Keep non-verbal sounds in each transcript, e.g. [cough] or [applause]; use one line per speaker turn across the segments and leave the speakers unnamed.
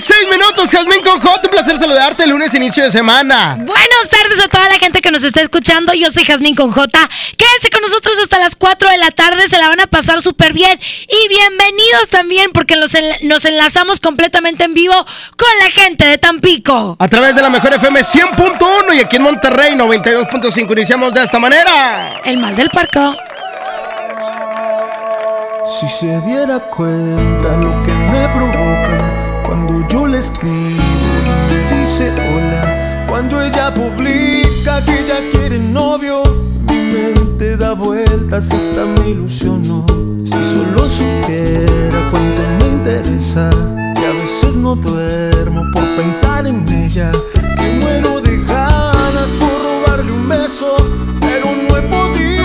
6 minutos, Jazmín con J, un placer saludarte el lunes inicio de semana.
Buenas tardes a toda la gente que nos está escuchando. Yo soy Jazmín con J. Quédense con nosotros hasta las 4 de la tarde. Se la van a pasar súper bien. Y bienvenidos también porque nos, enla- nos enlazamos completamente en vivo con la gente de Tampico.
A través de la mejor FM 100.1 y aquí en Monterrey 92.5 iniciamos de esta manera.
El mal del parco.
Si se diera cuenta lo que me cuando yo le escribo y dice hola, cuando ella publica que ya quiere novio, mi mente da vueltas hasta me ilusionó. Si solo supiera cuánto me interesa, que a veces no duermo por pensar en ella, que muero de ganas por robarle un beso, pero no he podido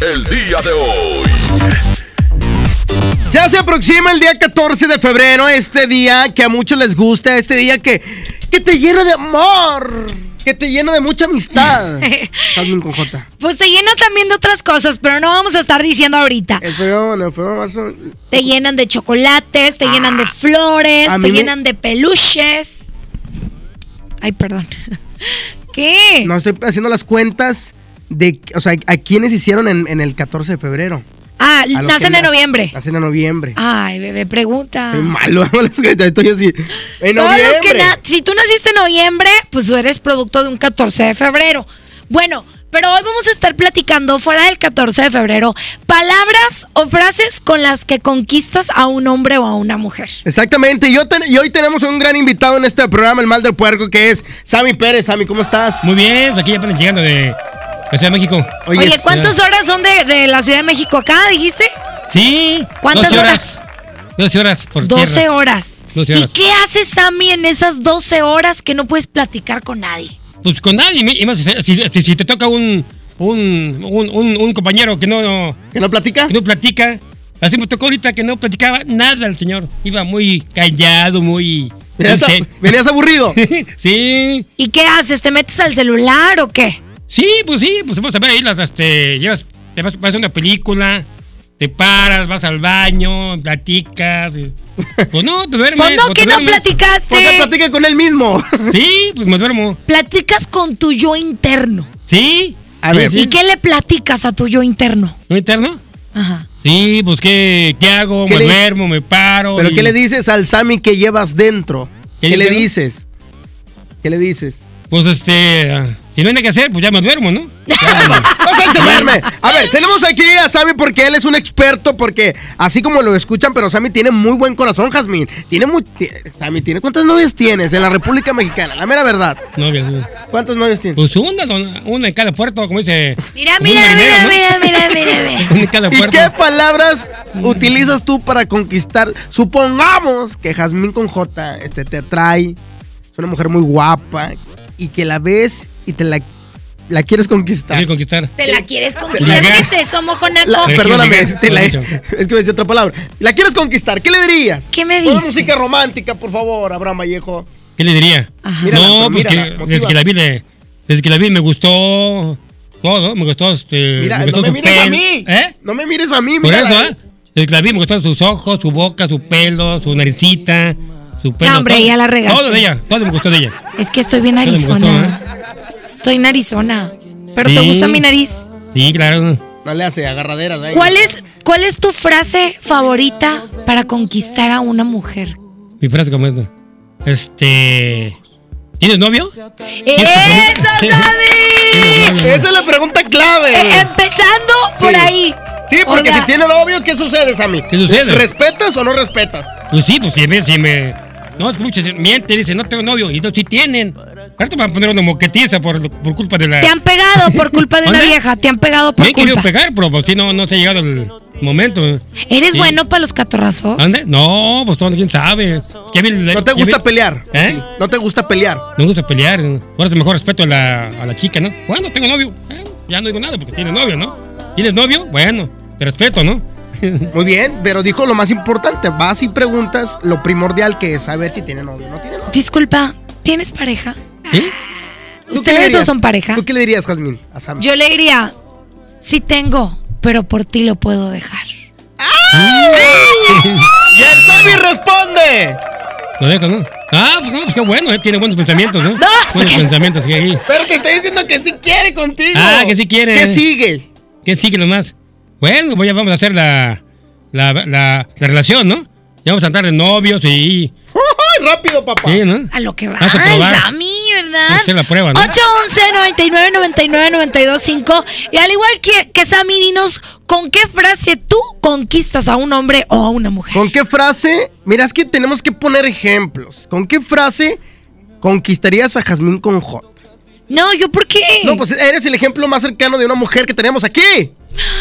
el día de
hoy.
Ya se aproxima el día 14 de febrero, este día que a muchos les gusta, este día que, que te llena de amor que te llena de mucha amistad. [laughs] También con J.
Pues te llena también de otras cosas, pero no vamos a estar diciendo ahorita.
El febrero, el febrero marzo.
Te llenan de chocolates, te llenan de ah.
flores,
te llenan de peluches. Ay, perdón. [laughs] ¿Qué?
No estoy haciendo las cuentas de, o sea, a quienes hicieron en, en el 14 de febrero.
Ah, nacen en noviembre.
Nacen en noviembre.
Ay, bebé, pregunta.
Soy malo, [laughs] estoy así. En
Todos los que
noviembre.
na- si tú naciste en noviembre, pues tú eres producto de un 14 de febrero. Bueno, pero hoy vamos a estar platicando fuera del 14 de febrero palabras o frases con las que conquistas a un hombre o a una mujer.
Exactamente, y, yo ten- y hoy tenemos un gran invitado en este programa, El Mal del Puerco, que es Sammy Pérez. Sammy, ¿cómo estás?
Muy bien, pues aquí ya van llegando de la Ciudad de México.
Oye, ¿cuántas horas son de, de la Ciudad de México acá, dijiste?
Sí,
¿Cuántas
12 horas. 12 horas por
12
tierra.
horas.
12
¿Y
horas.
qué hace Sammy en esas 12 horas que no puedes platicar con nadie?
Pues con nadie, y si, si- si- si te toca un, un, un, un- un compañero que no, no-
¿Que no platica?
que no platica. Así me tocó ahorita que no platicaba nada el señor. Iba muy callado, muy...
¿Venías,
muy
a-
zen.
venías aburrido? [laughs]
sí,
¿Y qué haces? ¿Te metes al celular o qué?
Sí, pues sí, pues vamos a ver ahí las, este, llevas, te vas, vas a una película, te paras, vas al baño, platicas. y- pues no, te duermes. [laughs]
Pues no, que no platicaste.
¿Por qué platica con él mismo? [laughs]
Sí, pues me duermo.
Platicas con tu yo interno.
Sí.
A ver.
sí.
¿Y qué le platicas a tu yo interno?
¿No interno?
Ajá.
Sí, pues ¿qué, qué hago?
¿Qué
me
le-
duermo, me paro.
¿Pero
y-
qué le dices al Sammy que llevas dentro?
¿Qué
¿Qué le
dice?
dices? ¿Qué le dices?
Pues este, si no hay nada que hacer, pues ya me duermo, ¿no? [laughs]
No se duerme. A ver, tenemos aquí a Sammy porque él es un experto, porque así como lo escuchan, pero Sammy tiene muy buen corazón, Jazmín. Tiene muy... Sammy, ¿tiene ¿cuántas novias tienes en la República Mexicana? La mera verdad.
Novias. sí.
¿Cuántas novias tienes?
Pues una, una en cada puerto, como dice.
Mira, mira,
marinero,
mira,
¿no?
mira, mira, mira, mira. [laughs]
Una en cada
¿Y
puerto.
qué palabras utilizas tú para conquistar? Supongamos que Jazmín con J este, te trae, es una mujer muy guapa y que la ves y te la, la quieres conquistar.
Que conquistar.
¿Te la quieres conquistar? ¿Qué es eso, mojonaco?
La- perdóname, te la- es que me decía otra palabra. ¿La quieres conquistar? ¿Qué le dirías?
¿Qué me dices?
música romántica, por favor, Abraham Vallejo.
¿Qué le diría?
Mírala,
no, pues
mírala,
que desde que la vi, le- desde que la vi me gustó todo, me gustó este.
Mira,
me gustó
no me mires a mí.
¿Eh?
No me mires a mí,
Por
mírala.
eso, ¿eh? Desde que la vi me gustaron sus ojos, su boca, su pelo, su naricita, su pelo.
hombre,
todo,
ya la regaste.
Todo de ella, todo me gustó de ella.
Es que estoy bien
gustó,
narizona. Estoy narizona. ¿Pero te gusta mi nariz?
Sí, claro.
No le hace agarraderas. ahí.
¿Cuál es, ¿Cuál es tu frase favorita para conquistar a una mujer?
Mi frase como esta. Este. ¿Tienes novio?
¡Eso. [laughs] Sammy!
Esa es la pregunta clave.
Eh, empezando por
Sí.
ahí.
Sí, porque
Oiga,
si tiene novio, ¿qué sucede, Sammy?
¿Qué sucede?
¿Respetas o no respetas?
Pues sí, pues si me. Si me no, escucha, miente, dice, no tengo novio. Y no, sí tienen. Ahorita me van a poner una moquetiza por, por culpa de la.
Te han pegado por culpa de una vieja. Te han pegado por
Me he querido
culpa.
pegar, pero pues sí, no, no se ha llegado el momento.
¿Eres
Sí.
bueno para los catorrazos?
¿Dónde? No, pues todo, quién sabe. Es que ya vi-
¿No te gusta pelear?
¿Eh?
Sí. ¿No te gusta pelear?
No me gusta pelear. Ahora es mejor respeto a la, a la chica, ¿no? Bueno, tengo novio. Bueno, ya no digo nada porque tiene novio, ¿no? ¿Tienes novio? Bueno, te respeto, ¿no? [laughs]
Muy bien, pero dijo lo más importante. Vas y preguntas lo primordial que es saber si tiene novio o no tiene novio.
Disculpa, ¿tienes pareja?
¿Sí?
¿Tú qué le
¿Ustedes dos son pareja?
¿Tú qué le dirías, Jazmín, a?
Yo le diría, sí tengo, pero por ti lo puedo dejar. [laughs]
¡Y el Sammy responde!
Lo dejo, ¿no? Ah, pues no, pues qué bueno, ¿eh? tiene buenos pensamientos, ¿no? [laughs] buenos pensamientos que ahí.
Pero te está diciendo que sí quiere contigo.
Ah, que sí quiere.
¿Qué sigue?
¿Qué sigue nomás? Bueno, voy a, vamos a hacer la, la, la, la relación, ¿no? Ya vamos a andar de novios y.
¡Ay, rápido, papá!
Sí, ¿no?
A lo que va.
Vamos a
Ay,
probar.
Sammy, ¿verdad?
Vamos a hacer la prueba, ¿no?
811 99 99 92 5 Y al igual que, que Sammy, dinos con qué frase tú conquistas a un hombre o a una mujer.
¿Con qué frase? Mira, es que tenemos que poner ejemplos. ¿Con qué frase conquistarías a Jazmín con J?
No, ¿yo por qué?
No, pues eres el ejemplo más cercano de una mujer que tenemos aquí.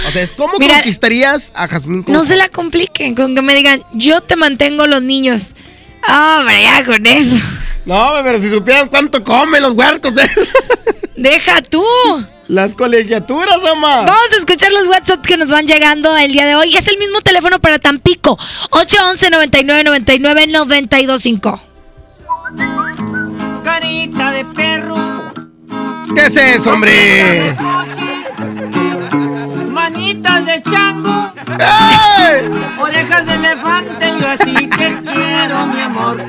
O sea, es cómo
Mira,
conquistarías a Jazmín con
no se la compliquen con que me digan, yo te mantengo los niños. Ah, hombre, ya con eso.
No, pero si supieran cuánto comen los huercos, ¿eh? [laughs]
Deja tú.
Las colegiaturas, mamá.
Vamos a escuchar los WhatsApp que nos van llegando el día de hoy. Es el mismo teléfono para Tampico. 811 99 99 925.
Carita de perro,
¿Qué es eso, hombre?
Manitas de chango,
¡Ey!
orejas de elefante, yo así que quiero, mi amor.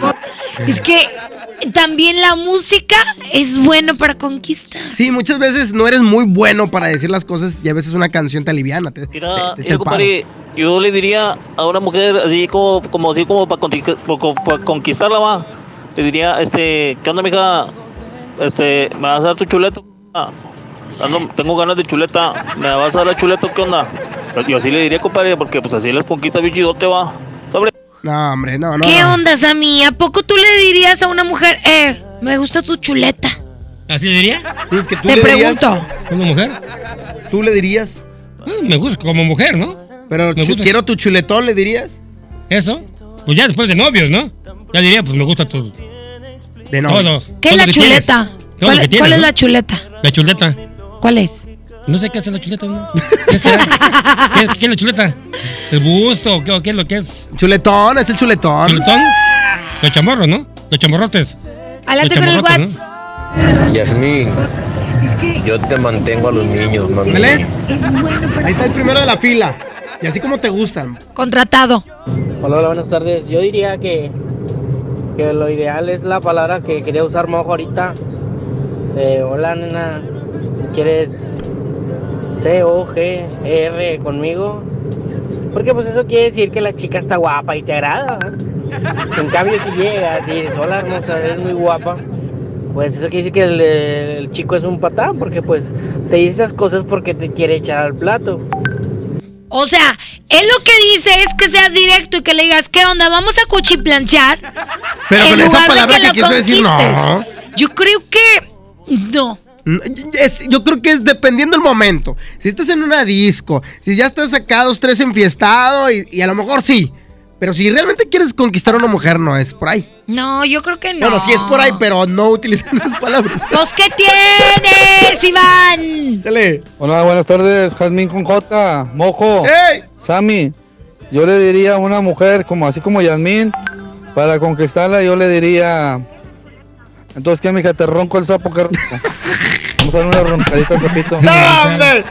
Es que también la música es bueno para conquistar.
Sí, muchas veces no eres muy bueno para decir las cosas y a veces una canción te aliviana. Te,
Mira,
te echa
mira,
el paro.
compadre, yo le diría a una mujer así como, como así como para conquistarla más, le diría, este, ¿qué onda, mija? Este, ¿me vas a dar tu chuleta? Ah, ando- tengo ganas de chuleta, ¿me vas a dar la chuleta o qué onda? Pues yo así le diría, compadre, porque pues así las conquistas bien chidote va. Sobre.
No, hombre, no, no.
¿Qué
no.
onda, Sammy? ¿A poco tú le dirías a una mujer, eh, me gusta tu chuleta?
¿Así diría?
Sí, que tú
Te
le dirías-
pregunto.
¿Una mujer?
¿Tú le dirías?
Mm, Me gusta como mujer, ¿no?
Pero
Me gusta.
quiero tu chuletón, ¿le dirías?
Eso. Pues ya después de novios, ¿no? Ya diría, pues me gusta tu.
De no.
Todo.
¿Qué es la chuleta? ¿Cuál,
tienes,
es
¿no?
la chuleta?
La chuleta.
¿Cuál es?
No sé qué hace la chuleta, ¿no? ¿Qué, será? [laughs] ¿Qué, qué es la chuleta? ¿El busto? ¿Qué, es lo que es?
Chuletón, es el chuletón.
¿Chuletón? Los chamorros, ¿no? Los chamorrotes.
Adelante con el WhatsApp.
Yasmín, yo te mantengo a los niños, mami.
¿Vale? Ahí está el primero de la fila. Y así como te gustan.
Contratado.
Hola, hola, buenas tardes. Yo diría que, que lo ideal es la palabra que quería usar Mojo ahorita. De hola, nena. ¿Quieres C-O-G-R conmigo? Porque pues eso quiere decir que la chica está guapa y te agrada. En cambio, si llegas y dices, hola, hermosa, eres muy guapa. Pues eso quiere decir que el, el chico es un patán, porque pues te dice esas cosas porque te quiere echar al plato.
O sea, él lo que dice es que seas directo y que le digas, ¿qué onda? Vamos a cuchiplanchar.
Pero
en
con esa palabra que quiso decir, no.
Yo creo que no.
Es- yo creo que es dependiendo del momento. Si estás en una disco, si ya estás acá dos, tres enfiestado y, y a lo mejor sí. Pero si realmente quieres conquistar a una mujer, no es por ahí.
No, yo creo que no.
Bueno, sí es por ahí, pero no utilizando esas palabras. [laughs]
Pues, ¿qué tienes, Iván?
Dale.
Hola, buenas tardes, Jazmín con J, Mojo,
¡Ey!
Sammy. Yo le diría a una mujer como así como Yasmín, para conquistarla yo le diría, entonces qué mija, te ronco el sapo, rico. [laughs] Vamos a dar una roncadita al sapito.
¡No, hombre!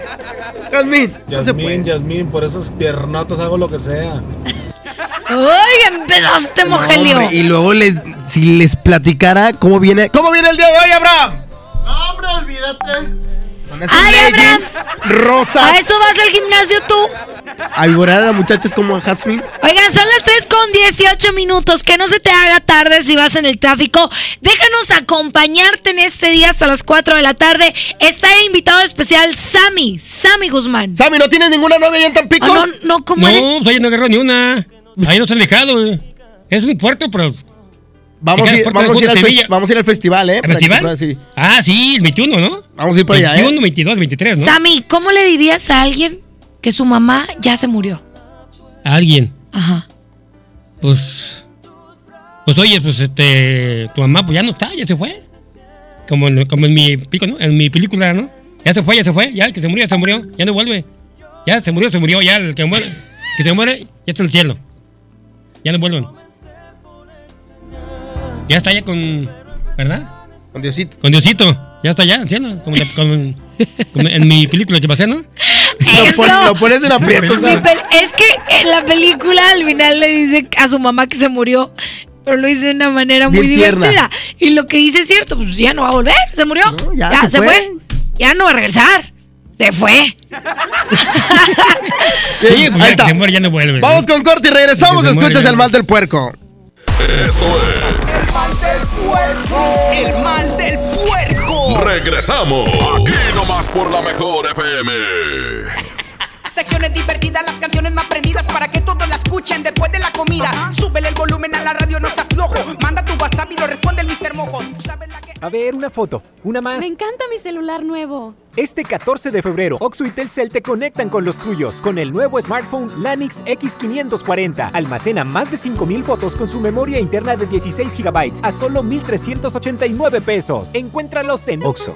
Jazmín.
Yasmín, Yasmín, por esas piernotas hago lo que sea.
¡Uy, empezaste,
No,
Mogelio!
hombre, y luego les, si les platicara cómo viene, cómo viene el día de hoy, Abraham. No, hombre, olvídate. Con esas
Ay, Abraham.
leggings rosas.
¿A eso vas al gimnasio tú?
A vivorar a muchachas como a Jasmine.
Oigan, son las 3 con 18 minutos. Que no se te haga tarde si vas en el tráfico. Déjanos acompañarte en este día hasta las 4 de la tarde. Está el invitado especial Sammy, Sammy Guzmán.
Sammy, ¿no tienes ninguna novia allá en Tampico?
Ah, no, no, ¿cómo
No,
eres?
pues ahí no agarró ni una. Ahí no se ha alejado. güey. Es un puerto, pero.
Vamos, a ir, vamos, a ir al
Sevilla.
fes- vamos a ir al festival, ¿eh?
¿Al
Para que
festival?
sí.
Ah, sí, el 21, ¿no?
Vamos a ir para allá,
21,
¿eh?
22, 23, ¿no?
Sammy, ¿cómo le dirías a alguien que su mamá ya se murió?
A alguien.
Ajá.
Pues. Pues oye, pues este. Tu mamá, pues ya no está, ya se fue. Como en, como en mi pico, ¿no? En mi película, ¿no? Ya se fue, ya se fue. Ya, el que se murió, ya se murió. Ya no vuelve. Ya se murió, se murió. Ya el que muere. Que se muere, ya está en el cielo. Ya no vuelven. Ya está ya con. ¿Verdad?
Con Diosito.
Con Diosito. Ya está ya cielo. Como, la- como- como en mi película que pasé, ¿no?
Lo, pon-
Eso.
lo pones en
pel- es que en la película al final le dice a su mamá que se murió, pero lo dice de una manera muy
Bien tierna.
divertida. Y lo que dice es cierto, pues ya no va a volver, se murió.
ya
ya,
se
se,
fue.
fue. Ya no va a regresar. Se fue.
Sí, pues
ahí está.
se muere, ya no vuelve. ¿no?
Vamos con corte y regresamos. Escuchas el mal del puerco.
Esto
El mal del puerco.
es. Regresamos. Aquí nomás por la mejor FM.
Secciones divertidas, las canciones más prendidas para que todos la escuchen después de la comida. Súbele el volumen a la radio, no seas flojo. Manda tu WhatsApp y lo responde el Mr. Mojo.
A ver, una foto, una más.
Me encanta mi celular nuevo.
Este 14 de febrero, Oxo y Telcel te conectan con los tuyos con el nuevo smartphone Lanix X540. Almacena más de 5000 fotos con su memoria interna de 16 GB a solo 1389 pesos. Encuéntralos en
Oxo,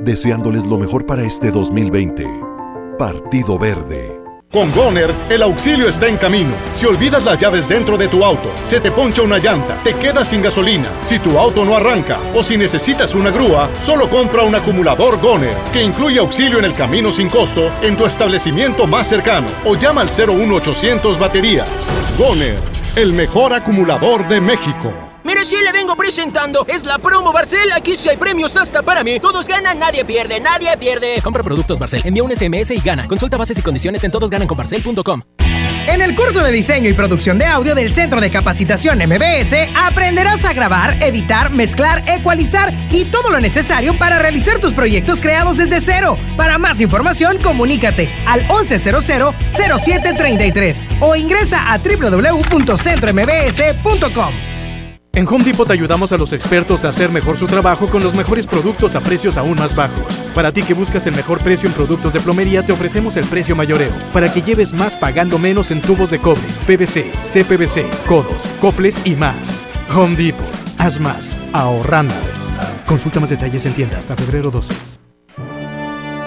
deseándoles lo mejor para este 2020. Partido Verde.
Con Goner, el auxilio está en camino. Si olvidas las llaves dentro de tu auto, se te poncha una llanta, te quedas sin gasolina, si tu auto no arranca o si necesitas una grúa, solo compra un acumulador Goner, que incluye auxilio en el camino sin costo en tu establecimiento más cercano o llama al 01800 baterías. Goner, el mejor acumulador de México.
Mire, si le vengo presentando, es la promo Barcel. Aquí sí hay premios hasta para mí. Todos ganan, nadie pierde, nadie pierde.
Compra productos Barcel, envía un SMS y gana. Consulta bases y condiciones en todosgananconbarcel.com.
En el curso de diseño y producción de audio del Centro de Capacitación MBS aprenderás a grabar, editar, mezclar, ecualizar y todo lo necesario para realizar tus proyectos creados desde cero. Para más información, comunícate al 1100-0733 o ingresa a www.centrombs.com.
En Home Depot te ayudamos a los expertos a hacer mejor su trabajo con los mejores productos a precios aún más bajos. Para ti que buscas el mejor precio en productos de plomería, te ofrecemos el precio mayoreo, para que lleves más pagando menos en tubos de cobre, PVC, CPVC, codos, coples y más. Home Depot, haz más, ahorrando. Consulta más detalles en tienda hasta febrero 12.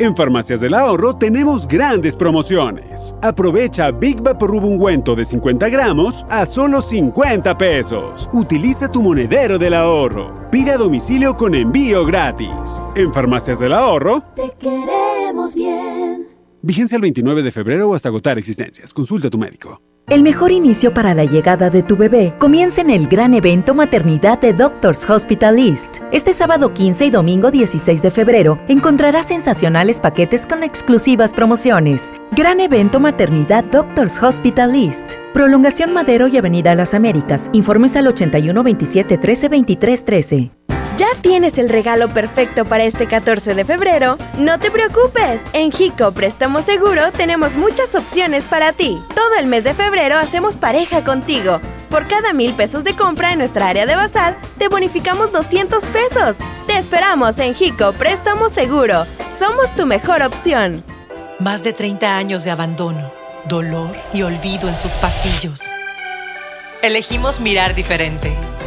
En Farmacias del Ahorro tenemos grandes promociones. Aprovecha Big Vaporub ungüento de 50 gramos a solo 50 pesos. Utiliza tu monedero del ahorro. Pide a domicilio con envío gratis. En Farmacias del Ahorro,
Te queremos bien.
vigencia el 29 de febrero o hasta agotar existencias. Consulta a tu médico.
El mejor inicio para la llegada de tu bebé comienza en el gran evento Maternidad de Doctors Hospital East. Este sábado 15 y domingo 16 de febrero encontrarás sensacionales paquetes con exclusivas promociones. Gran evento Maternidad Doctors Hospital East. Prolongación Madero y Avenida Las Américas. Informes al 81 27 13 23 13.
¿Ya tienes el regalo perfecto para este 14 de febrero? No te preocupes. En Jico Préstamo Seguro tenemos muchas opciones para ti. Todo el mes de febrero hacemos pareja contigo. Por cada mil pesos de compra en nuestra área de bazar, te bonificamos 200 pesos. Te esperamos en Jico Préstamo Seguro. Somos tu mejor opción.
Más de 30 años de abandono, dolor y olvido en sus pasillos. Elegimos mirar diferente.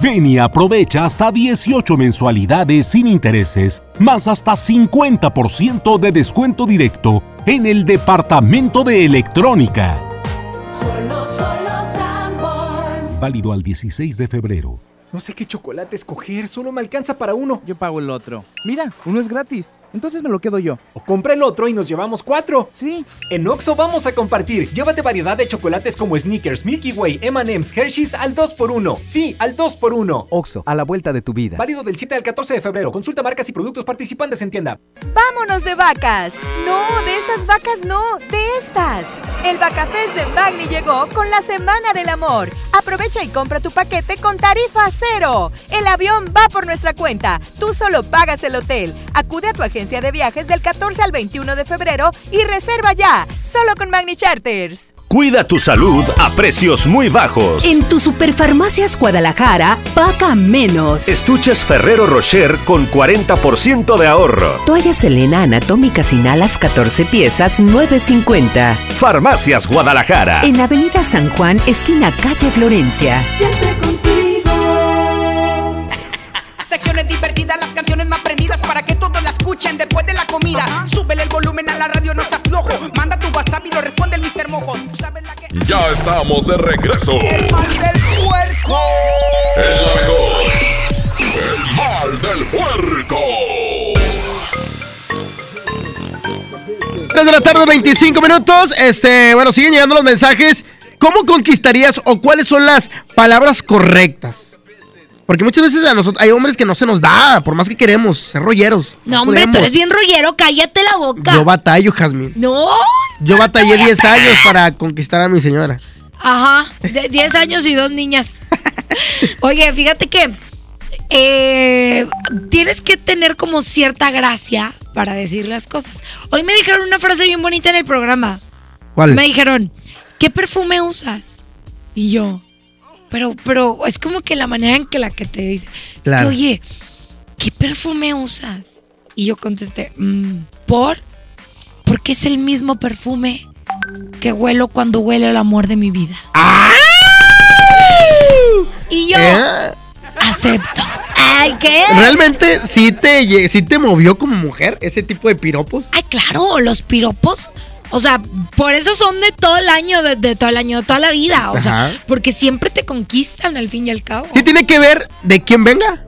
Ven y aprovecha hasta 18 mensualidades sin intereses, más hasta 50% de descuento directo en el departamento de electrónica.
Solo, solo Sanborns.
Válido al 16 de febrero.
No sé qué chocolate escoger, solo me alcanza para uno.
Yo pago el otro. Mira, uno es gratis. Entonces me lo quedo yo.
O compra el otro y nos llevamos cuatro.
Sí.
En Oxo vamos a compartir. Llévate variedad de chocolates como Snickers, Milky Way, M&M's, Hershey's al 2x1. Sí, al 2x1.
Oxo, a la vuelta de tu vida.
Válido del 7 al 14 de febrero. Consulta marcas y productos participantes en tienda.
¡Vámonos de vacas! No, de esas vacas no, de estas. El Vacafest de Magni llegó con la Semana del Amor. Aprovecha y compra tu paquete con tarifa cero. El avión va por nuestra cuenta. Tú solo pagas el hotel. Acude a tu agencia de viajes del 14 al 21 de febrero y reserva ya. Solo con Magni Charters.
Cuida tu salud a precios muy bajos.
En tu Superfarmacias Guadalajara, paga menos.
Estuches Ferrero Rocher con 40% de ahorro.
Toalla Selena Anatómica sin alas 14 piezas 9.50.
Farmacias Guadalajara.
En Avenida San Juan, esquina calle Florencia.
Siempre contigo.
Secciones divertidas las canciones más prendidas para que todos la escuchen después de la comida. Súbele el volumen a la radio, no se aflojo. Manda tu WhatsApp y lo responde el Mr. Mojo. Tú sabes la que...
Ya estamos de regreso.
El mal del puerco.
El la mejor. El mal del puerco.
3 de la tarde, 25 minutos. Este, bueno, siguen llegando los mensajes. ¿Cómo conquistarías o cuáles son las palabras correctas? Porque muchas veces a nosotros hay hombres que no se nos da, por más que queremos, ser rolleros.
No, hombre, tú eres bien rollero, cállate la boca.
Yo batallo, Jazmín.
No.
Yo batallé 10 años para conquistar a mi señora.
Ajá, de 10 años y dos niñas. [laughs] Oye, fíjate que eh, tienes que tener como cierta gracia para decir las cosas. Hoy me dijeron una frase bien bonita en el programa.
¿Cuál?
Me dijeron, ¿qué perfume usas? Y yo, pero, pero es como que la manera en que la que te dice,
Claro.
oye, ¿qué perfume usas? Y yo contesté, "Mm, ¿por? Porque es el mismo perfume que huelo cuando huele el amor de mi vida. Y yo
¿Eh?
acepto. Ay, ¿qué?
¿Realmente sí te, sí te movió como mujer ese tipo de piropos?
Ay, claro, los piropos. O sea, por eso son de todo el año, de, de todo el año, de toda la vida. O sea,
Ajá.
porque siempre te conquistan al fin y al cabo.
¿Sí tiene que ver de quién venga?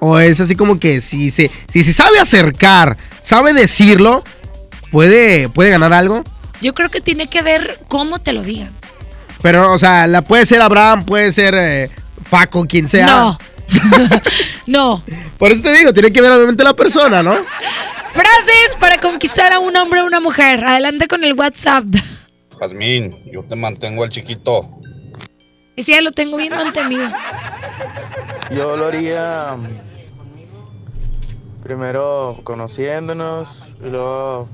¿O es así como que si se, si se sabe acercar, sabe decirlo, puede, puede ganar algo?
Yo creo que tiene que ver cómo te lo digan.
Pero, o sea, la puede ser Abraham, puede ser eh, Paco, quien sea.
No. [laughs] no.
Por eso te digo, tiene que ver obviamente la persona, ¿no?
Frases para conquistar a un hombre o una mujer. Adelante con el WhatsApp.
Jazmín, yo te mantengo al chiquito.
Ese ya lo tengo bien mantenido.
Yo lo haría primero conociéndonos y luego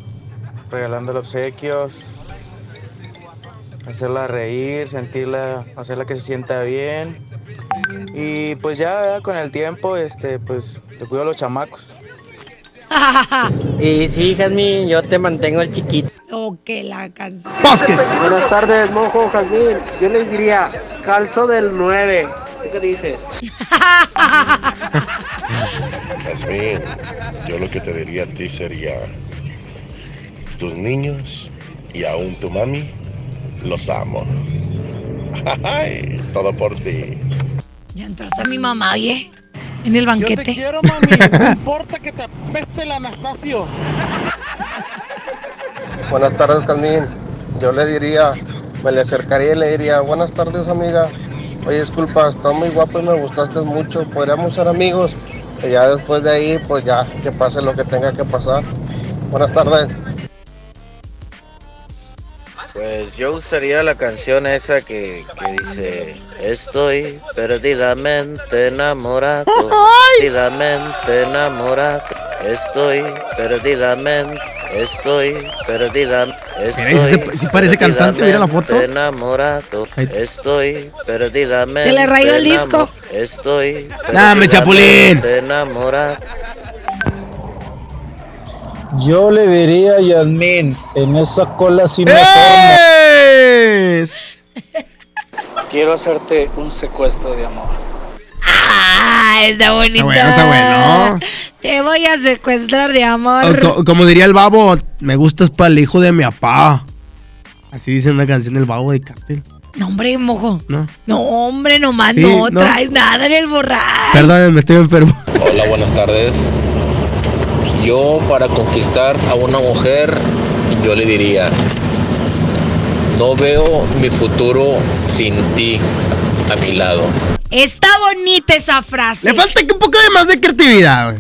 regalándole obsequios, hacerla reír, sentirla, hacerla que se sienta bien. Y pues ya, ya con el tiempo, este, pues te cuido a los chamacos. [laughs]
Y sí, Jazmín, yo te mantengo el chiquito.
o que la canción.
Buenas tardes, mojo Jazmín. Yo les diría, calzo del 9. ¿Tú qué dices? [laughs]
Jazmín, yo lo que te diría a ti sería, tus niños y aún tu mami, los amo. [laughs] Ay, todo por ti.
Ya entraste a mi mamá, oye. En el banquete.
quiero, mami. No importa que te apeste el Anastasio.
Buenas tardes, Jazmín. Yo le diría, me le acercaría y le diría, buenas tardes, amiga. Oye, disculpa, estás muy guapo y me gustaste mucho. Podríamos ser amigos. Y ya después de ahí, pues ya, que pase lo que tenga que pasar. Buenas tardes.
Pues yo usaría la canción esa que, que dice Estoy perdidamente enamorado [laughs] Perdidamente enamorado Estoy perdidamente Estoy perdida
Mira, y sí se- sí parece cantante, mira la foto.
perdidamente enamorado Estoy perdidamente
Se le rayó el disco.
Estoy
Dame, Chapulín.
perdidamente enamorado
Yo le diría a Yasmín, en esa cola sí me [laughs]
Quiero hacerte un secuestro de amor
Ah, está bonito.
bueno, está bueno.
Te voy a secuestrar de
O
amor.
co- como diría el babo, me gustas para el hijo de mi papá. Así dice una canción del babo de cartel.
No, hombre, mojo.
No.
No, hombre, nomás
Sí,
no,
no.
traes nada en el borrar.
Perdónenme, estoy enfermo.
Hola, buenas tardes. Yo para conquistar a una mujer, yo le diría, no veo mi futuro sin ti a mi lado.
Está bonita esa frase.
Le falta que un poco de más de creatividad.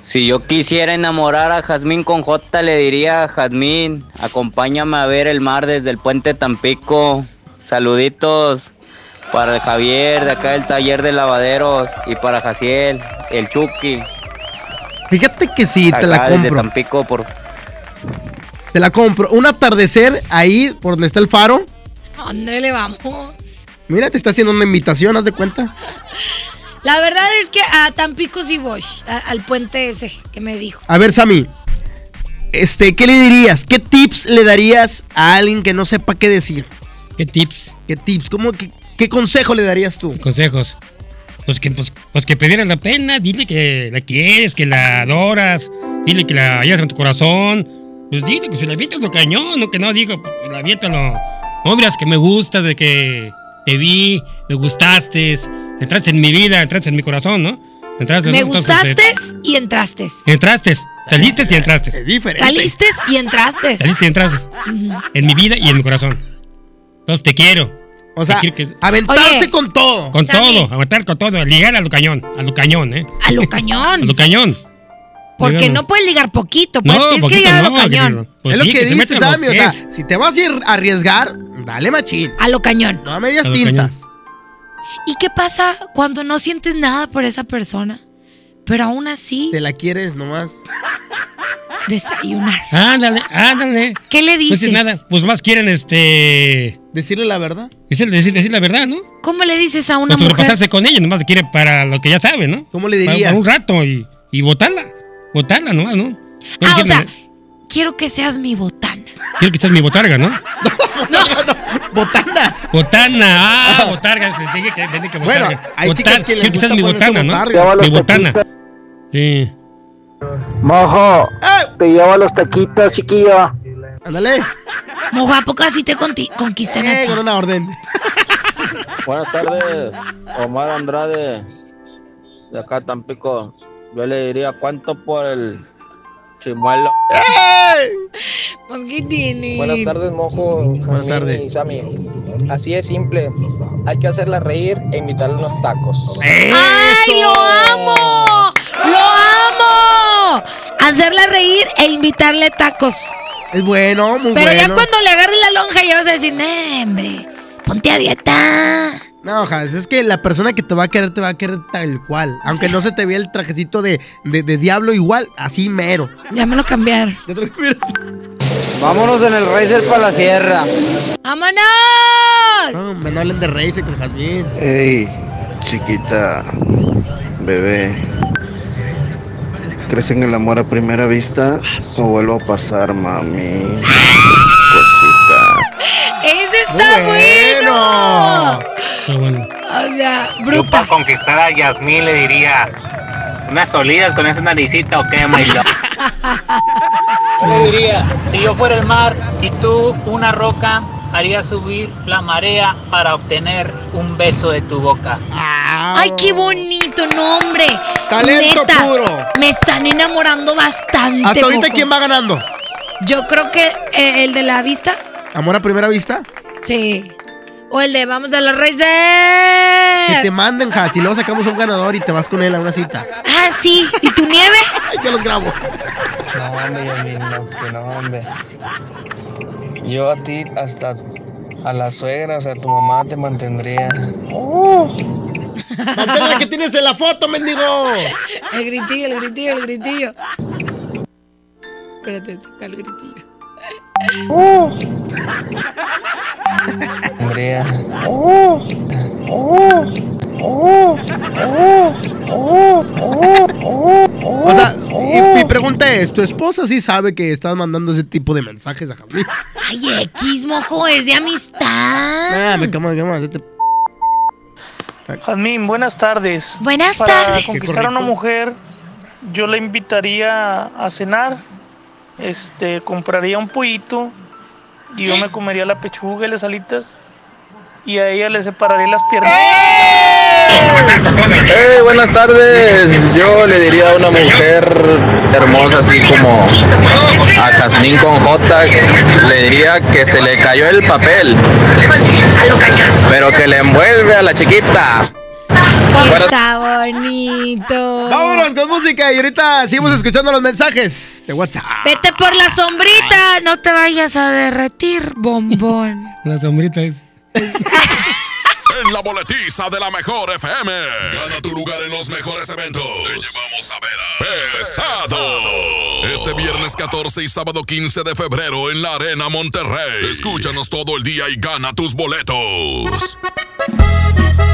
Si yo quisiera enamorar a Jazmín con J, le diría, Jazmín, acompáñame a ver el mar desde el puente Tampico. Saluditos para el Javier de acá del taller de lavaderos y para Jaciel, el Chucky.
Fíjate que sí, te la
acá desde
compro.
Tampico por
Te la compro. Un atardecer ahí por donde está el faro.
Ándale, vamos.
Mira, te está haciendo una invitación, haz de cuenta. [laughs]
La verdad es que a Tampico sí voy, a- al puente ese que me dijo.
A ver, Sammy. Este, ¿qué le dirías? ¿Qué tips le darías a alguien que no sepa qué decir?
¿Qué tips?
¿Qué tips? ¿Cómo, qué, qué consejo le darías tú?
Consejos.
Pues que, pues, pues que pediera la pena, dile que la quieres, que la adoras, dile que la llevas en tu corazón. Pues dile que se la avientas lo cañón, no que no digo, pues la aviéntalo. No miras que me gustas, de que te vi, me gustaste, entraste en mi vida, entraste en mi corazón, ¿no? Entraste,
Me
¿no? Entonces,
gustaste
eh,
y entraste.
entraste, saliste y entraste. Es
diferente.
Saliste y entraste.
Saliste y entraste. En mi vida y en mi corazón. Entonces te quiero.
O sea,
que-
aventarse
Oye.
con todo.
Con todo, aguantar con todo, ligar a lo cañón, a lo cañón, ¿eh?
A lo cañón. [laughs]
A lo cañón.
Porque no puedes ligar poquito, pues
No,
tienes que ligar a lo
no, que
cañón.
Pues
es lo
sí,
que,
que
dice Sammy, o sea, si te vas a ir a arriesgar, dale machín.
A lo cañón.
No a medias
A
tintas.
¿Y qué pasa cuando no sientes nada por esa persona? Pero aún así,
Te la quieres nomás.
desayunar.
Ándale, ándale.
¿Qué le
No
dices?
dices nada. Pues más quieren este.
Decirle la verdad.
Decir, decir, decir la verdad, ¿no?
¿Cómo le dices a una
Pues
mujer?
sobrepasarse con ella, nomás quiere para lo que ya sabe, ¿no?
¿Cómo le dirías?
para un rato y, y botarla. Botarla nomás, ¿no? No
Ah, o sea, quiero que seas mi botana.
Quiero que seas mi botarga, ¿no? [laughs]
Botana.
Botana, ah, botarga. te dije que, dije que
Bueno,
botarga.
hay
Botar-
chicas que les
Quiero que seas mi botana, ¿no?
botarga.
Mi botana. Sí.
Mojo, te llevo los taquitos, chiquillo.
Ándale.
Mojo, ¿a poco así te conti- conquistan a
Eh,
ti?
con una orden.
Buenas tardes, Omar Andrade, de acá Tampico. Yo le diría cuánto por el chimuelo.
Pues, ¿qué tiene?
Buenas tardes, Mojo.
Buenas tardes.
Y Sammy. Así es simple. Hay que hacerla reír e invitarle unos tacos.
¡Ay, lo amo! ¡Lo amo! Hacerla reír e invitarle tacos.
Es bueno, muy
Pero
bueno.
ya cuando le agarres la lonja ya vas a decir, "Nah, hombre, ponte a dieta.
No, Jas, es que la persona que te va a querer te va a querer tal cual. Aunque no se te vea el trajecito de, de, de diablo igual, así mero.
Ya me lo cambiaron. [laughs]
Ya te lo cambiaron.
Vámonos en el Racer para la sierra.
¡Vámonos!
No, me no hablen de Race con Jazmín.
Hey, chiquita, bebé. ¿Crees en el amor a primera vista o vuelvo a pasar, mami? Cosita.
¡Ese está bueno!
Qué bueno.
O sea,
Yo
bruta.
para conquistar a Yasmín le diría unas solidas con esa naricita o qué, my love?
Yo le diría, si yo fuera el mar y tú una roca, haría subir la marea para obtener un beso de tu boca.
¡Ay, qué bonito nombre!
Talento
Neta,
puro.
Me están enamorando bastante.
Hasta ahorita. ¿quién va ganando?
Yo creo que eh, el de la vista,
¿Amor a primera vista?
sí. O el de vamos a la raíz
Que te manden, Jas, y luego sacamos a un ganador y te vas con él a una cita.
Ah, sí. ¿Y tu nieve? [laughs]
Ay, yo los grabo.
No, hombre, Yasmín, no, que no, hombre. Yo a ti, hasta a la suegra, o sea, tu mamá te mantendría.
Mantén la que tienes en la foto, mendigo.
El gritillo, el gritillo, el gritillo. Espérate, toca el gritillo.
Andrea.
O sea, y mi pregunta es, ¿tu esposa sí sabe que estás mandando ese tipo de mensajes a Jazmín?
Ay, X, mojo, es de amistad.
Ah, me cama, me cama.
Jazmín, buenas tardes.
Buenas
Para
tardes.
conquistar a una mujer, yo la invitaría a cenar. Este, compraría un pollito y yo me comería la pechuga y las alitas y a ella le separaría las piernas.
Hey, buenas tardes. Yo le diría a una mujer hermosa así como a Jazmín con J, le diría que se le cayó el papel, pero que le envuelve a la chiquita.
Está bonito.
Vámonos con música y ahorita seguimos escuchando los mensajes de WhatsApp.
Vete por la sombrita, no te vayas a derretir, bombón.
La sombrita es. [laughs]
La boletiza de la mejor FM. Gana tu lugar en los mejores eventos. Te llevamos a ver a Pesado. Este viernes 14 y sábado 15 de febrero en la Arena Monterrey. Escúchanos todo el día y gana tus boletos. [laughs]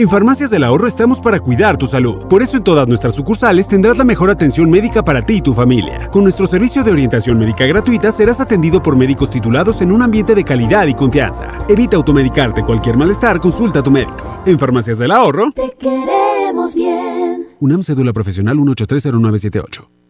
En Farmacias del Ahorro estamos para cuidar tu salud. Por eso en todas nuestras sucursales tendrás la mejor atención médica para ti y tu familia. Con nuestro servicio de orientación médica gratuita serás atendido por médicos titulados en un ambiente de calidad y confianza. Evita automedicarte cualquier malestar, consulta a tu médico. En Farmacias del Ahorro,
Te queremos bien.
UNAM Cédula Profesional 1830978.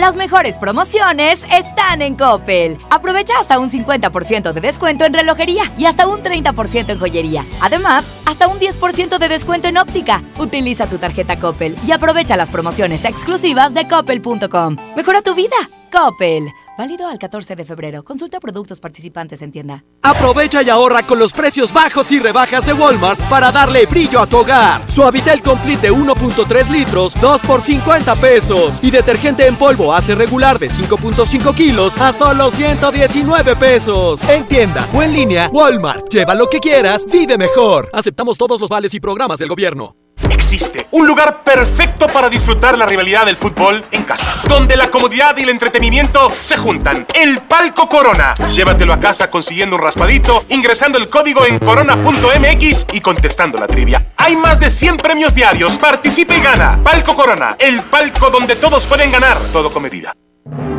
Las mejores promociones están en Coppel. Aprovecha hasta un 50% de descuento en relojería y hasta un 30% en joyería. Además, hasta un 10% de descuento en óptica. Utiliza tu tarjeta Coppel y aprovecha las promociones exclusivas de coppel.com. Mejora tu vida. Coppel. Válido al 14 de febrero. Consulta productos participantes en tienda.
Aprovecha y ahorra con los precios bajos y rebajas de Walmart para darle brillo a tu hogar. Suavitel Complete de 1.3 litros, 2 por 50 pesos. Y detergente en polvo hace regular de 5.5 kilos a solo 119 pesos. En tienda o en línea, Walmart. Lleva lo que quieras, vive mejor. Aceptamos todos los vales y programas del gobierno.
Existe un lugar perfecto para disfrutar la rivalidad del fútbol en casa, donde la comodidad y el entretenimiento se juntan. El Palco Corona. Llévatelo a casa consiguiendo un raspadito, ingresando el código en corona.mx y contestando la trivia. Hay más de 100 premios diarios. Participa y gana. Palco Corona, el palco donde todos pueden ganar, todo con medida.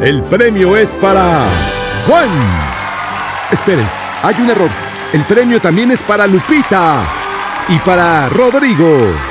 El premio es para Juan. Esperen, hay un error. El premio también es para Lupita y para Rodrigo.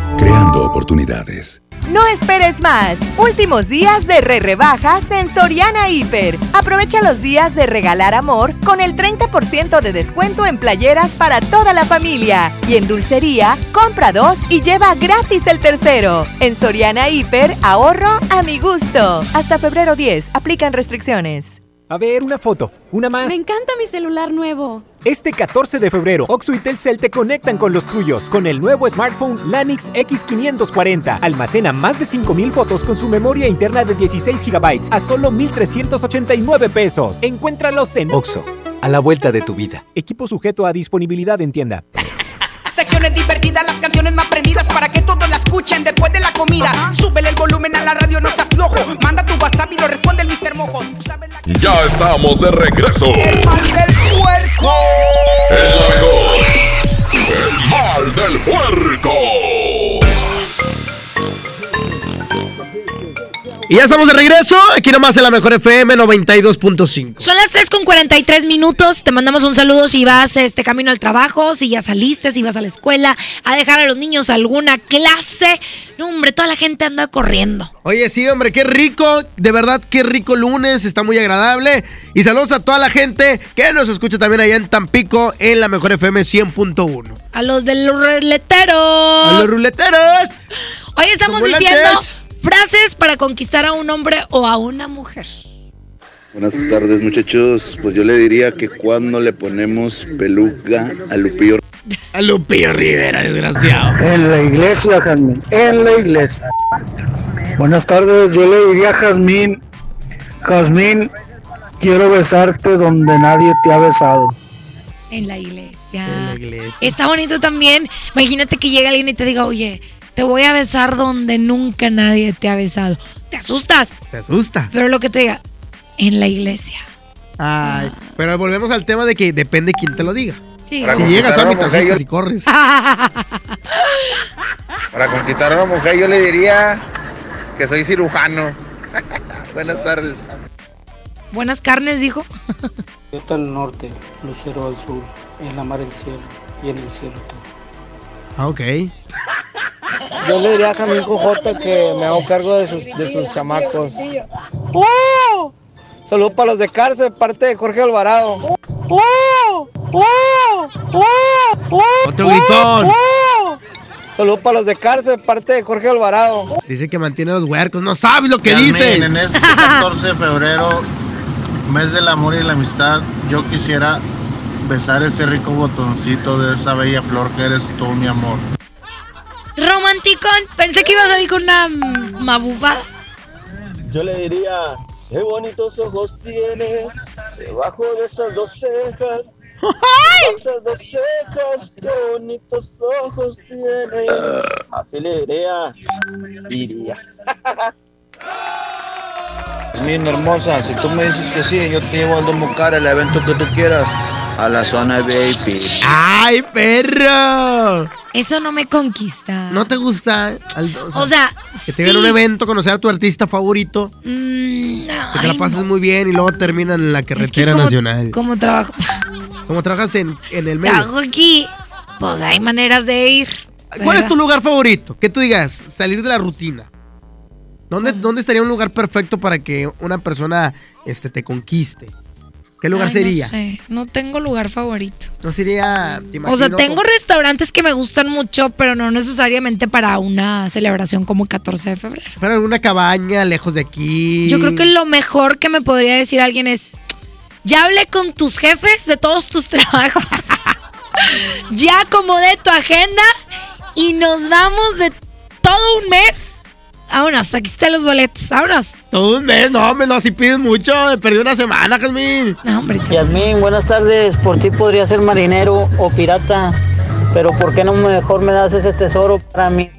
creando oportunidades.
No esperes más. Últimos días de re rebajas en Soriana Hiper. Aprovecha los días de regalar amor con el 30% de descuento en playeras para toda la familia. Y en dulcería, compra dos y lleva gratis el tercero. En Soriana Hiper, ahorro a mi gusto. Hasta febrero 10, aplican restricciones.
A ver, una foto, una más.
Me encanta mi celular nuevo.
Este 14 de febrero, Oxo y Telcel te conectan con los tuyos con el nuevo smartphone Lanix X540. Almacena más de 5000 fotos con su memoria interna de 16 GB a solo 1389 pesos. Encuéntralos en
Oxo, a la vuelta de tu vida.
Equipo sujeto a disponibilidad en tienda.
Secciones divertidas, las canciones más prendidas para que todos la escuchen después de la comida. Súbele el volumen a la radio, no seas flojo. Manda tu WhatsApp y lo responde el Mr. Mojo.
Ya estamos de regreso.
El mal del puerco.
El la mejor. El mal del puerco.
Y ya estamos de regreso, aquí nomás en la mejor FM 92.5.
Son las 3 con 43 minutos. Te mandamos un saludo si vas este camino al trabajo, si ya saliste, si vas a la escuela, a dejar a los niños alguna clase. No, hombre, toda la gente anda corriendo.
Oye, sí, hombre, qué rico, de verdad, qué rico lunes, está muy agradable. Y saludos a toda la gente que nos escucha también allá en Tampico, en la mejor FM 100.1.
A los de los ruleteros.
A los ruleteros.
Hoy estamos diciendo
volantes.
Frases para conquistar a un hombre o a una mujer.
Buenas tardes muchachos, pues yo le diría que cuando le ponemos peluca a Lupillo
A Lupillo Rivera, desgraciado.
En la iglesia, Jazmín. En la iglesia. Buenas tardes, yo le diría a Jazmín, Jazmín, quiero besarte donde nadie te ha besado.
En la iglesia. Está bonito también. Imagínate que llega alguien y te diga, oye, te voy a besar donde nunca nadie te ha besado. Te asustas.
Te asusta.
Pero lo que te diga, en la iglesia.
Ay, pero volvemos al tema de que depende quién te lo diga.
Sí.
Para
Si llegas a mi
a mujer,
y corres. [laughs]
Para conquistar a una mujer yo le diría que soy cirujano. [laughs] Buenas tardes.
Buenas carnes, dijo.
Yo está al norte, lucero al sur, en la mar el cielo y en el cielo tú.
Ah, ok.
Yo le diría a Jamín Cojota que me hago cargo de sus, de sus chamacos.
¡Oh!
Saludos para los de cárcel, parte de Jorge Alvarado.
¡Oh! ¡Oh! ¡Oh!
Otro gritón.
Saludos para los de cárcel, parte de Jorge Alvarado.
Dice que mantiene los huercos. No sabes lo que dice.
En este 14 de febrero, mes del amor y la amistad, yo quisiera besar ese rico botoncito de esa bella flor que eres tú, mi amor.
Romanticón. Pensé que ibas a ir con una mabufada.
Yo le diría, qué bonitos ojos tienes, debajo de esas dos cejas. De esas dos cejas, qué bonitos ojos tienes. Así le diría, diría.
Mi hermosa, si tú me dices que sí, yo te llevo al Domo Cara, el evento que tú quieras, a la zona VIP.
¡Ay, perro!
Eso no me conquista.
¿No te gusta? Al-
O sea,
que te vean
sí.
un evento, conocer a tu artista favorito,
Mm,
que te la pases muy bien y luego terminan en la carretera
como-
nacional.
Como trabajo,
Como trabajas en, en el medio.
trabajo aquí, pues hay maneras de ir.
¿Cuál es tu lugar favorito? Que tú digas, salir de la rutina. ¿Dónde, ¿Dónde estaría un lugar perfecto para que una persona este, te conquiste? ¿Qué lugar
Ay,
sería?
No sé, no tengo lugar favorito.
No sería.
O sea, tengo
como-
restaurantes que me gustan mucho, pero no necesariamente para una celebración como 14 de febrero.
para alguna cabaña lejos de aquí.
Yo creo que lo mejor que me podría decir alguien es, ya hablé con tus jefes de todos tus [laughs] trabajos, ya acomodé tu agenda y nos vamos de todo un mes. Vámonos, aquí están los boletos, vámonos.
Todo un mes, no, hombre, no, si pides mucho, me perdí una semana, Jasmine.
No, hombre,
Yasmín, buenas tardes. Por ti podría ser marinero o pirata, pero ¿por qué no mejor me das ese tesoro para mí?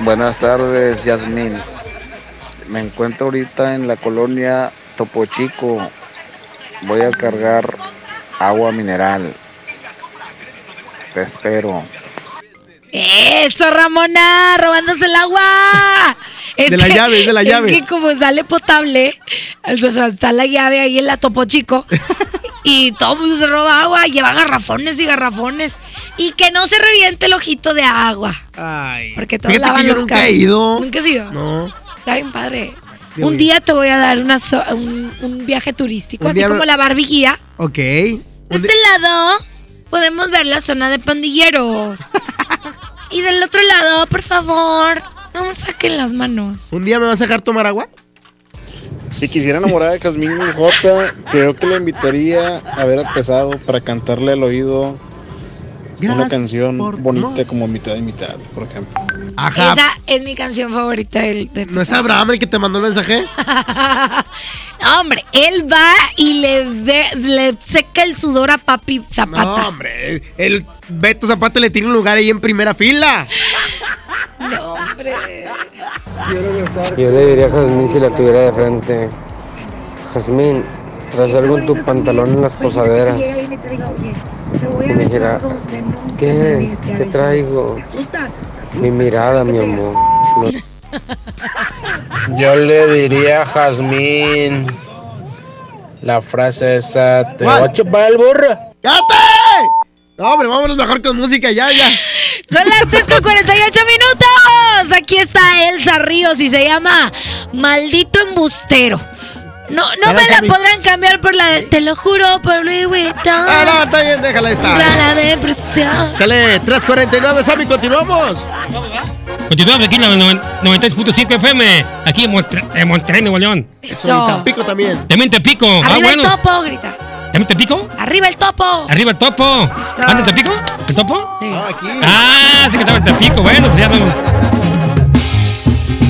Buenas tardes, Yasmín. Me encuentro ahorita en la colonia Topo Chico. Voy a cargar agua mineral. Te espero.
Eso, Ramona, robándose el agua. [laughs] Es
De la llave, es de la llave.
que como sale potable, o sea, está la llave ahí en la Topo Chico. [laughs] Y todo el mundo se roba agua, lleva garrafones y garrafones. Y que no se reviente el ojito de agua.
Ay.
Porque todos
Fíjate que
lavan
yo
los
nunca he ido.
Nunca has ido.
No.
Está bien padre. Un día te voy a dar una so- un, un viaje turístico,
Un
así como la Barbie guía.
Ok.
De este lado podemos ver la zona de pandilleros. [laughs] y del otro lado, por favor, no me saquen las manos.
¿Un día me vas a dejar tomar agua?
Si quisiera enamorar a Jazmín J, creo que le invitaría a ver a Pesado para cantarle al oído una canción
por
bonita como mitad y mitad, por ejemplo.
Ajá.
Esa es mi canción favorita del, de
¿No es Abraham el que te mandó el mensaje? [laughs]
No, hombre, él va y le, de- le seca el sudor a Papi Zapata.
No, hombre. El Beto Zapata le tiene un lugar ahí en primera fila. [laughs]
No, hombre.
Yo le diría a Jazmín si la tuviera de frente. Jazmín, traes algo en tu pantalón en las posaderas. Y me dijera, ¿qué? ¿Qué traigo? Mi mirada, mi amor. [laughs] Yo le diría a Jazmín la frase esa, te voy a chupar el burro.
¡Cállate! No, hombre, vámonos mejor con música ya, ya. [laughs]
Son las 3 con 48 minutos. Aquí está Elsa Ríos y se llama Maldito Embustero. No, no me la podrán cambiar por la de Te lo juro por Louis Vuitton.
Ah, no, está bien, déjala estar.
la depresión.
Sale 3.49, Sammy, continuamos.
Continuamos aquí en la noven- 93.5 FM, aquí en, Montre- en Monterrey, Nuevo León.
Eso.
Pico también.
También te pico. ah,
Arriba
bueno.
el topo, grita.
¿También te pico?
Arriba el topo.
Arriba el topo. ¿Anda te pico? ¿El topo?
aquí.
Ah, sí que estaba en Tepico. Bueno, pues ya no.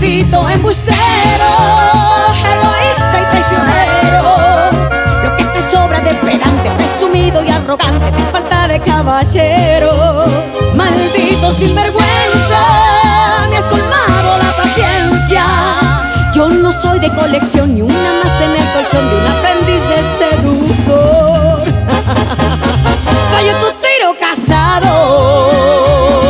Maldito embustero, egoísta y traicionero. Lo que te sobra de pedante, presumido y arrogante, te falta de caballero. Maldito sinvergüenza, me has colmado la paciencia. Yo no soy de colección ni una más en el colchón de un aprendiz de seductor. [laughs] Rayo tu tiro casado.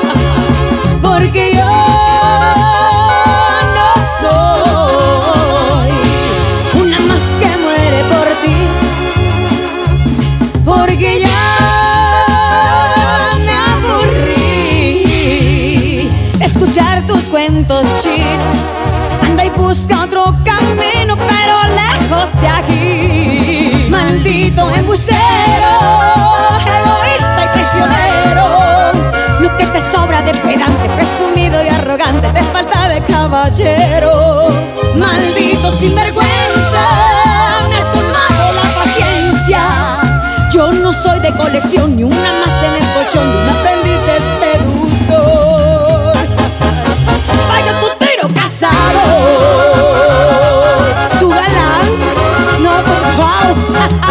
Maldito embustero, egoísta y prisionero. Lo que te sobra de pedante, presumido y arrogante, te falta de caballero. Maldito sinvergüenza, me has colmado la paciencia. Yo no soy de colección ni una más en el colchón de un aprendiz de seductor. Vaya tu tiro casado, tu [laughs]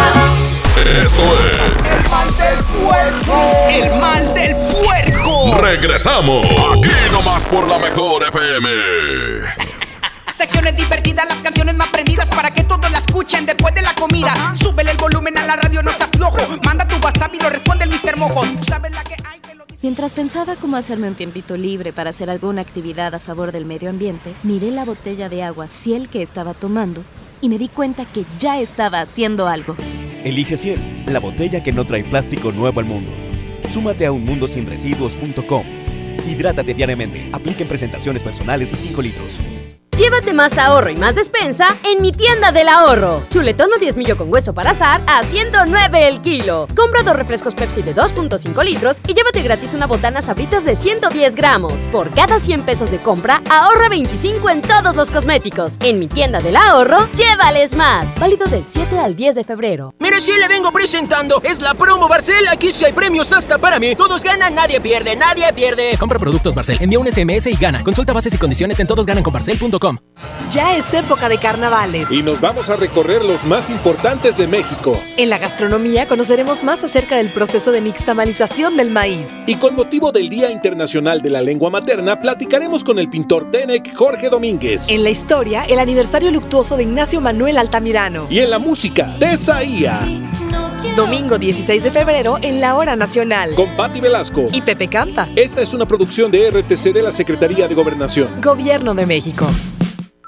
Esto es
El mal del puerco. El mal del puerco.
Regresamos. Aquí nomás por la mejor FM.
Secciones divertidas, las canciones más prendidas para que todos la escuchen después de la comida. Súbele el volumen a la radio, no seas flojo. Manda tu WhatsApp y lo responde el Mr. Mojo. Tú sabes la que hay.
Mientras pensaba cómo hacerme un tiempito libre para hacer alguna actividad a favor del medio ambiente, miré la botella de agua Ciel que estaba tomando y me di cuenta que ya estaba haciendo algo.
Elige Ciel, la botella que no trae plástico nuevo al mundo. Súmate a unmundosinresiduos.com. Hidrátate diariamente. Apliquen presentaciones personales y 5 litros.
Llévate más ahorro y más despensa en mi tienda del ahorro. Chuletón o 10 millo con hueso para azar a 109 el kilo. Compra dos refrescos Pepsi de 2.5 litros y llévate gratis una botana sabritas de 110 gramos. Por cada 100 pesos de compra, ahorra 25 en todos los cosméticos. En mi tienda del ahorro, llévales más. Válido del 7 al 10 de febrero.
Mire, sí le vengo presentando. Es la promo Barcel. Aquí sí hay premios hasta para mí. Todos ganan, nadie pierde, nadie pierde.
Compra productos Barcel, envía un SMS y gana. Consulta bases y condiciones en todosgananconbarcel.com.
Ya es época de carnavales.
Y nos vamos a recorrer los más importantes de México.
En la gastronomía conoceremos más acerca del proceso de nixtamalización del maíz.
Y con motivo del Día Internacional de la Lengua Materna, platicaremos con el pintor Tenec Jorge Domínguez.
En la historia, el aniversario luctuoso de Ignacio Manuel Altamirano.
Y en la música, Tesaía.
Domingo 16 de febrero en la Hora Nacional.
Con Patti Velasco.
Y Pepe Canta.
Esta es una producción de RTC de la Secretaría de Gobernación.
Gobierno de México.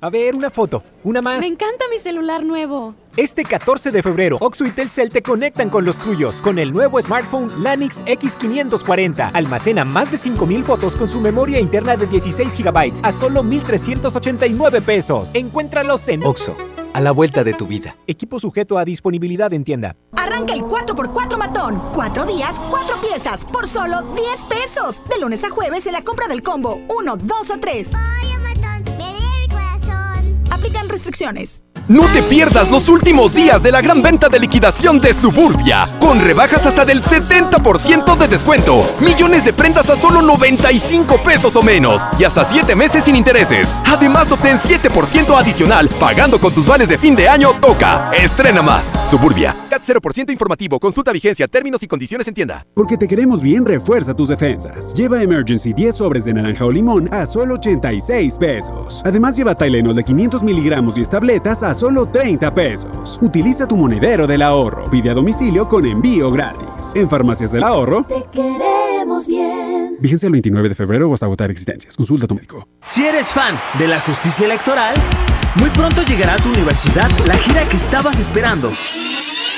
A ver, una foto, una más.
Me encanta mi celular nuevo.
Este 14 de febrero, Oxo y Telcel te conectan con los tuyos con el nuevo smartphone Lanix X540. Almacena más de 5000 fotos con su memoria interna de 16 GB a solo 1389 pesos. Encuéntralos en
Oxo, a la vuelta de tu vida.
Equipo sujeto a disponibilidad en tienda.
Arranca el 4x4 matón. Cuatro días, cuatro piezas, por solo 10 pesos. De lunes a jueves en la compra del combo 1, 2 o 3. Aplican restricciones.
No te pierdas los últimos días de la gran venta de liquidación de Suburbia, con rebajas hasta del 70% de descuento, millones de prendas a solo 95 pesos o menos y hasta 7 meses sin intereses. Además, obtén 7% adicional pagando con tus vales de fin de año Toca. Estrena más. Suburbia. CAT 0% informativo. Consulta vigencia, términos y condiciones en tienda.
Porque te queremos bien, refuerza tus defensas. Lleva Emergency 10 sobres de naranja o limón a solo 86 pesos. Además, lleva Tylenol de 500 miligramos y tabletas a solo 30 pesos. Utiliza tu monedero del ahorro. Pide a domicilio con envío gratis. En Farmacias del Ahorro.
Te queremos bien.
Vigencia el 29 de febrero o hasta agotar existencias. Consulta a tu médico.
Si eres fan de la justicia electoral, muy pronto llegará a tu universidad la gira que estabas esperando.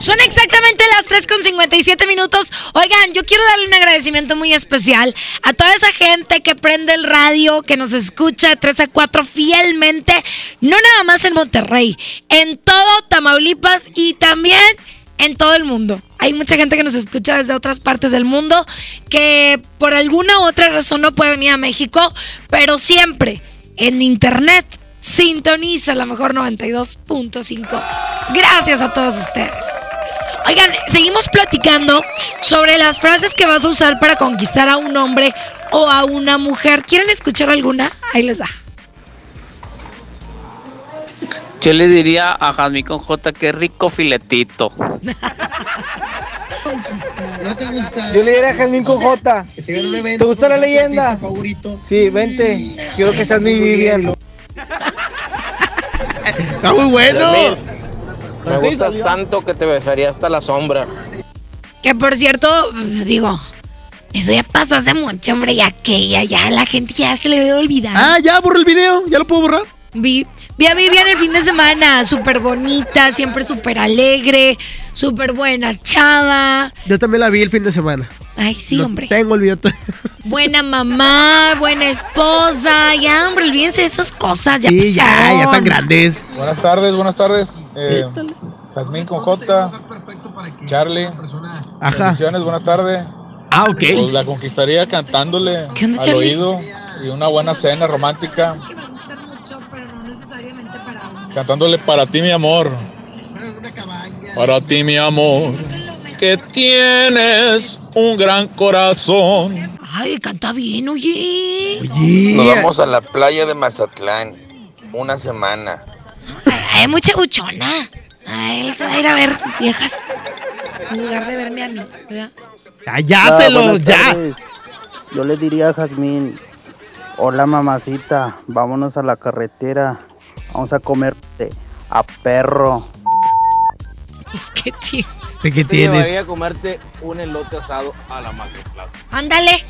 Son exactamente las 3 con 57 minutos. Oigan, yo quiero darle un agradecimiento muy especial a toda esa gente que prende el radio, que nos escucha de 3 a 4 fielmente, no nada más en Monterrey, en todo Tamaulipas y también en todo el mundo. Hay mucha gente que nos escucha desde otras partes del mundo que por alguna u otra razón no puede venir a México, pero siempre en internet sintoniza la mejor 92.5. Gracias a todos ustedes. Oigan, seguimos platicando sobre las frases que vas a usar para conquistar a un hombre o a una mujer. ¿Quieren escuchar alguna? Ahí les va.
Yo le diría a Jazmín con J, qué rico filetito.
Yo le diría a Jazmín con J. ¿Te gusta la leyenda? Sí, vente. Quiero que seas mi Vivian.
Está muy bueno.
Me gustas tanto que te besaría hasta la sombra.
Que por cierto, digo, eso ya pasó hace mucho, hombre, ya que ya, ya la gente ya se le debe olvidar.
Ah, ya borró el video, ya lo puedo borrar.
Vi, vi a Vivian el fin de semana, súper bonita, siempre súper alegre, súper buena chava.
Yo también la vi el fin de semana.
Ay, sí,
Lo
hombre.
Tengo el video. t- [laughs]
Buena mamá, buena esposa. Ya, hombre, olvídense de esas cosas. Ya
Sí, ya,
pasaron.
ya están grandes.
Buenas tardes, buenas tardes. Eh, Jazmín con J, Charlie.
Ajá.
Bendiciones, buenas tardes.
Ah, ok.
Pues la conquistaría cantándole
¿Qué onda,
al
Charlie?
oído y una buena cena romántica. Cantándole para ti, mi amor. Para ti, mi amor. Que tienes un gran corazón.
Ay, canta bien, oye.
Nos vamos a la playa de Mazatlán. Una semana.
Hay mucha buchona. Ay, él se va a ir a ver viejas. En lugar de verme a mí, ¿verdad?
Cálláselo,
buenas
ya.
tardes. Yo le diría a Jazmín, hola mamacita, vámonos a la carretera, vamos a comer de- a perro. [laughs]
Es que
¿Este qué tienes?
a comerte un elote asado a la Macroplaza.
Ándale.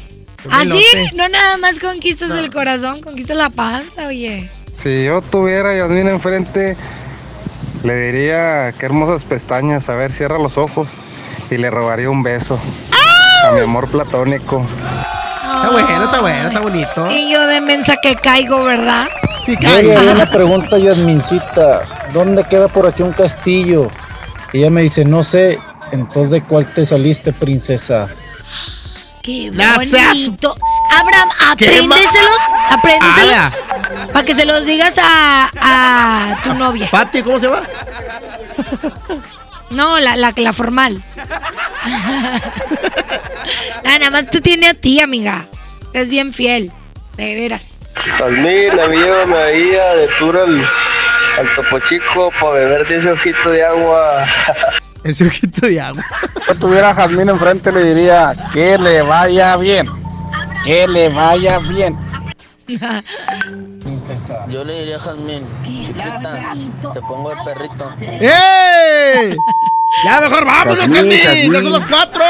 Así, no nada más conquistas el corazón, conquistas la panza, oye.
Si yo tuviera a Yasmín enfrente, le diría qué hermosas pestañas, a ver, cierra los ojos y le robaría un beso a mi amor platónico.
Está bueno, está bueno, está bonito.
Y yo de mensa que caigo, ¿verdad?
Sí,
Yo le haría una pregunta a Yasmincita, ¿dónde queda por aquí un castillo? Y ella me dice, no sé, entonces ¿de cuál te saliste, princesa?
Qué bonito. Abraham,
¿Qué
apréndeselos, apréndeselos. Para que se los digas a, a tu novia.
Pati, ¿cómo se llama? [laughs]
No, la, la, la formal. [laughs] Ah, nada más te tiene a ti, amiga. Es bien fiel. De veras.
Jazmín, a mí llévame ahí a de tour al, Topo Chico para beber de ese ojito de agua. [laughs]
Ese ojito de agua.
Si tuviera a Jazmín enfrente, le diría, que le vaya bien, que le vaya bien. [laughs]
Yo le diría a Jazmín, chiquita, te pongo el perrito.
¡Eh! Ya mejor vámonos,
Jazmín,
Jazmín. Ya son las cuatro.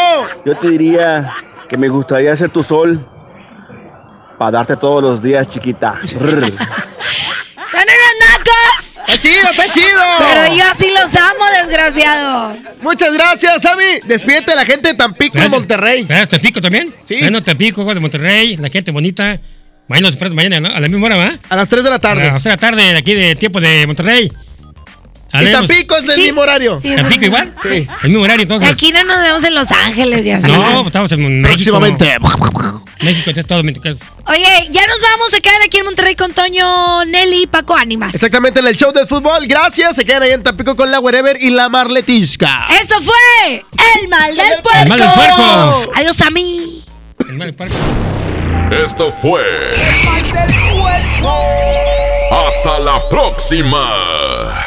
Yo te diría que me gustaría ser tu sol para darte todos los días, chiquita. [laughs] Rrr.
¡Son unos nacos!
¡Está chido, está chido!
Pero yo así los amo, desgraciado.
Muchas gracias, Sammy. Despídete de la gente de Tampico y. Monterrey.
¿Verdad? ¿Tepico también?
Sí.
Bueno, Tepico, de Monterrey, la gente bonita. Mañana mañana, ¿no? A la misma hora, ¿va?
A las 3 de la tarde.
A las 3 de la tarde, de aquí de tiempo de Monterrey.
Y Tampico es del
Sí.
mismo horario.
Sí, es
¿Tampico
el-
igual?
Sí.
El mismo horario, entonces.
Aquí no nos vemos en Los Ángeles y así.
No, estamos en México.
Próximamente.
México, este Estado Dominicano.
Oye, ya nos vamos a quedar aquí en Monterrey con Toño, Nelly y Paco Ánimas.
Exactamente en el show del fútbol. Gracias. Se quedan ahí en Tampico con la Wherever y la Marletisca.
Esto fue El Mal del Puerco.
El Mal del Puerco.
Adiós a mí.
El mal parque.
Esto fue. Hasta la próxima.